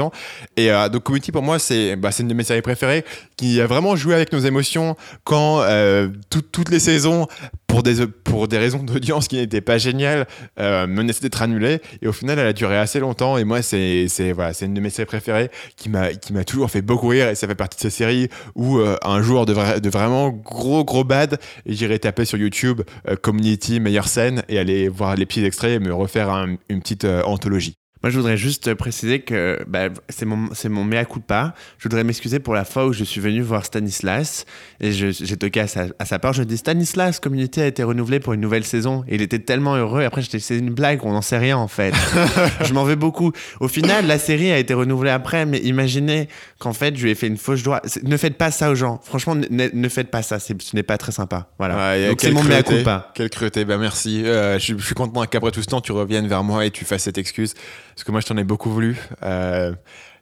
et euh, donc Community pour moi c'est bah, une de mes séries préférées qui a vraiment joué avec nos émotions quand euh, tout- toutes les saisons pour des, pour des raisons d'audience qui n'étaient pas géniales euh, menaçaient d'être annulées. Et au final elle a duré assez longtemps. Et moi c'est voilà, une de mes séries préférées qui m'a toujours fait beaucoup rire. Et ça fait partie de ces séries où euh, un jour de, vra- de vraiment gros gros bad j'irai taper sur YouTube Community meilleure scène et aller voir les petits extraits et me refaire un- une petite anthologie. Moi, je voudrais juste préciser que bah, c'est mon, c'est mon mea culpa. Je voudrais m'excuser pour la fois où je suis venu voir Stanislas et j'ai toqué à sa, à sa part. Je dis Stanislas, Community a été renouvelé pour une nouvelle saison. Et il était tellement heureux. Après, j'étais c'est une blague, on n'en sait rien en fait. je m'en veux beaucoup. Au final, la série a été renouvelée après, mais imaginez qu'en fait, je lui ai fait une fausse joie. Ne faites pas ça aux gens. Franchement, ne, faites pas ça. Ce n'est pas très sympa. Voilà. Ouais, Donc, c'est mon mea culpa. Quelle cruauté, bah merci. Euh, je, je suis content qu'après tout ce temps, tu reviennes vers moi et tu fasses cette excuse. Parce que moi, je t'en ai beaucoup voulu. Euh,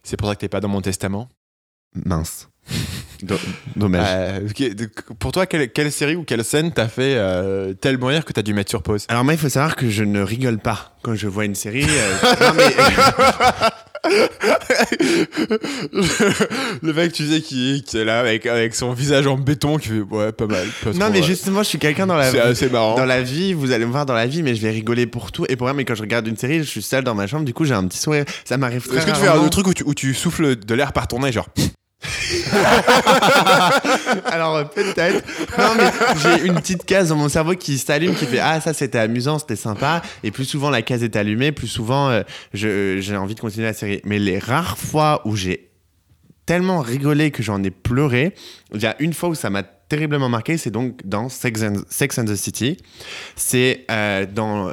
c'est pour ça que t'es pas dans mon testament. Mince. Do- Dommage. Euh, pour toi, quelle, quelle série ou quelle scène t'a fait euh, tellement rire que t'as dû mettre sur pause? Alors moi, il faut savoir que je ne rigole pas quand je vois une série. euh, non, mais- Le mec, tu sais, qui, qui est là avec, avec son visage en béton, qui fait ouais, pas mal. pas non, trop, mais ouais. justement, je suis quelqu'un dans la C'est assez marrant. Dans la vie, vous allez me voir dans la vie, mais je vais rigoler pour tout et pour rien. Mais quand je regarde une série, je suis seul dans ma chambre, du coup, j'ai un petit sourire. Ça m'arrive très Est-ce que tu fais le truc où tu, où tu souffles de l'air par ton nez, genre? Alors euh, peut-être. Non mais j'ai une petite case dans mon cerveau qui s'allume, qui fait ah ça c'était amusant, c'était sympa. Et plus souvent la case est allumée, plus souvent euh, j'ai envie de continuer la série. Mais les rares fois où j'ai tellement rigolé que j'en ai pleuré, il y a une fois où ça m'a terriblement marqué, c'est donc dans Sex and, the City. C'est euh,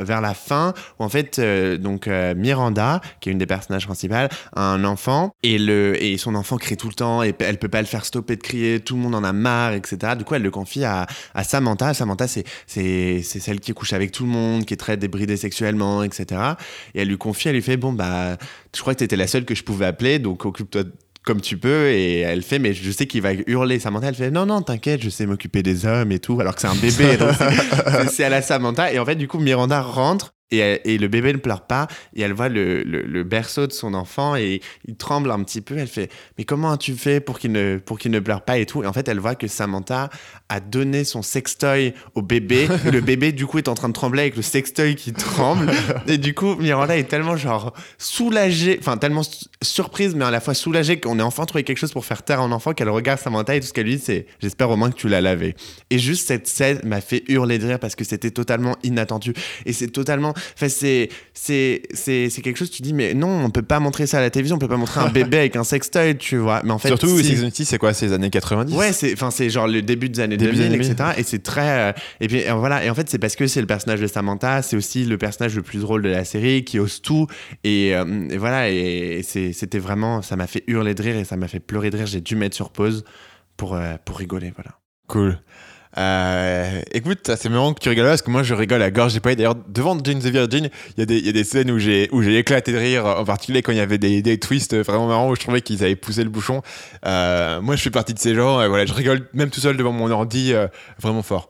vers la fin où en fait euh, donc euh, Miranda, qui est une des personnages principales, a un enfant et le et son enfant crie tout le temps et elle peut pas le faire stopper de crier, tout le monde en a marre, etc. Du coup, elle le confie à, à Samantha. Samantha, c'est celle qui couche avec tout le monde, qui est très débridée sexuellement, etc. Et elle lui confie, elle lui fait bon bah je crois que t'étais la seule que je pouvais appeler, donc occupe-toi comme tu peux et elle fait mais je sais qu'il va hurler. Samantha elle fait non non t'inquiète je sais m'occuper des hommes et tout alors que c'est un bébé c'est à la Samantha. Et en fait du coup Miranda rentre et, elle- et le bébé ne pleure pas et elle voit le, le- le berceau de son enfant et il tremble un petit peu elle fait mais comment as-tu fait pour qu'il ne pour qu'il ne pleure pas et tout? Et en fait elle voit que Samantha a donné son sextoy au bébé et le bébé du coup est en train de trembler avec le sextoy qui tremble. Et du coup Miranda est tellement genre soulagée enfin tellement su- surprise mais à la fois soulagée qu'on ait enfin trouvé quelque chose pour faire taire un enfant qu'elle regarde Samantha et tout ce qu'elle lui dit c'est j'espère au moins que tu l'as lavé. Et juste cette scène m'a fait hurler de rire parce que c'était totalement inattendu. Et c'est totalement enfin c'est c'est c'est c'est quelque chose tu dis mais non on peut pas montrer ça à la télévision on peut pas montrer un bébé avec un sextoy tu vois mais en fait Surtout, si. Sex c'est quoi C'est les années 90 Ouais, c'est enfin c'est genre le début des années Début 2000, des années etc. Et c'est très euh, et puis euh, voilà et en fait c'est parce que c'est le personnage de Samantha, c'est aussi le personnage le plus drôle de la série qui ose tout et, euh, et voilà et, c'était vraiment ça m'a fait hurler de rire et ça m'a fait pleurer de rire. J'ai dû mettre sur pause pour euh, pour rigoler voilà. Cool. Euh, écoute, c'est marrant que tu rigoles parce que moi je rigole à gorge épais. D'ailleurs, devant Jane the Virgin, il y, y a des scènes où j'ai éclaté de rire, en particulier quand il y avait des, des twists vraiment marrants où je trouvais qu'ils avaient poussé le bouchon. Euh, moi, je fais partie de ces gens. et voilà, je rigole même tout seul devant mon ordi, euh, vraiment fort.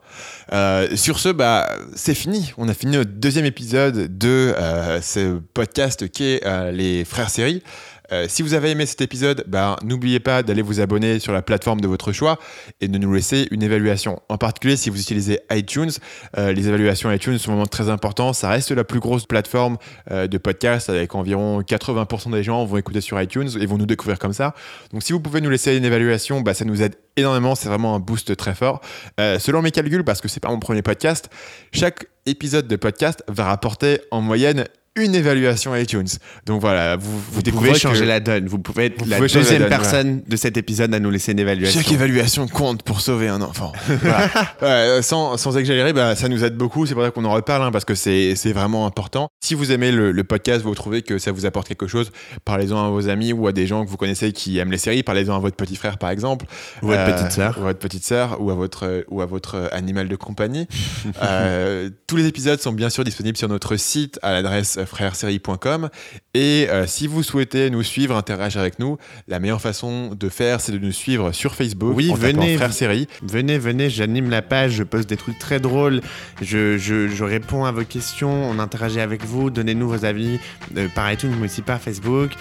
Euh, sur ce, bah, c'est fini. On a fini notre deuxième épisode de euh, ce podcast qui est les frères séries. Euh, si vous avez aimé cet épisode, bah, n'oubliez pas d'aller vous abonner sur la plateforme de votre choix et de nous laisser une évaluation. En particulier, si vous utilisez iTunes, euh, les évaluations iTunes sont vraiment très importantes. Ça reste la plus grosse plateforme euh, de podcast avec environ 80% des gens vont écouter sur iTunes et vont nous découvrir comme ça. Donc, si vous pouvez nous laisser une évaluation, bah, ça nous aide énormément. C'est vraiment un boost très fort. Selon mes calculs, parce que c'est pas mon premier podcast, chaque épisode de podcast va rapporter en moyenne une évaluation iTunes. Donc voilà, vous, vous, Vous pouvez changer la donne. Vous pouvez être Vous la pouvez deuxième la donne, personne de cet épisode à nous laisser une évaluation. chaque évaluation compte pour sauver un enfant. Voilà. Euh, sans, sans exagérer, bah, ça nous aide beaucoup. C'est pour ça qu'on en reparle, hein, parce que c'est vraiment important. Si vous aimez le, le podcast, vous trouvez que ça vous apporte quelque chose, parlez-en à vos amis ou à des gens que vous connaissez qui aiment les séries. Parlez-en à votre petit frère, par exemple. Ou votre Euh, petite sœur. Ou à votre petite sœur, ou à votre, ou à votre euh, animal de compagnie. Euh, tous les épisodes sont bien sûr disponibles sur notre site à l'adresse frèresérie.com. Et euh, si vous souhaitez nous suivre, interagir avec nous, la meilleure façon de faire, c'est de nous suivre sur Facebook. Oui, en venez. Frères Série. Venez, venez, j'anime la page, je poste des trucs très drôles, je, je, je réponds à vos questions, on interagit avec vous, donnez-nous vos avis euh, par iTunes, mais aussi par Facebook.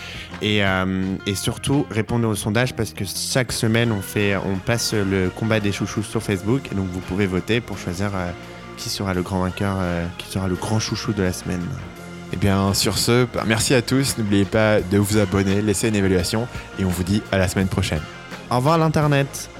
Et, euh, et surtout, répondez au sondage parce que chaque semaine, on, fait, on passe le combat des chouchous sur Facebook. Et donc, vous pouvez voter pour choisir euh, qui sera le grand vainqueur, euh, qui sera le grand chouchou de la semaine. Et bien, sur ce, bah, merci à tous. N'oubliez pas de vous abonner, laisser une évaluation. Et on vous dit à la semaine prochaine. Au revoir l'Internet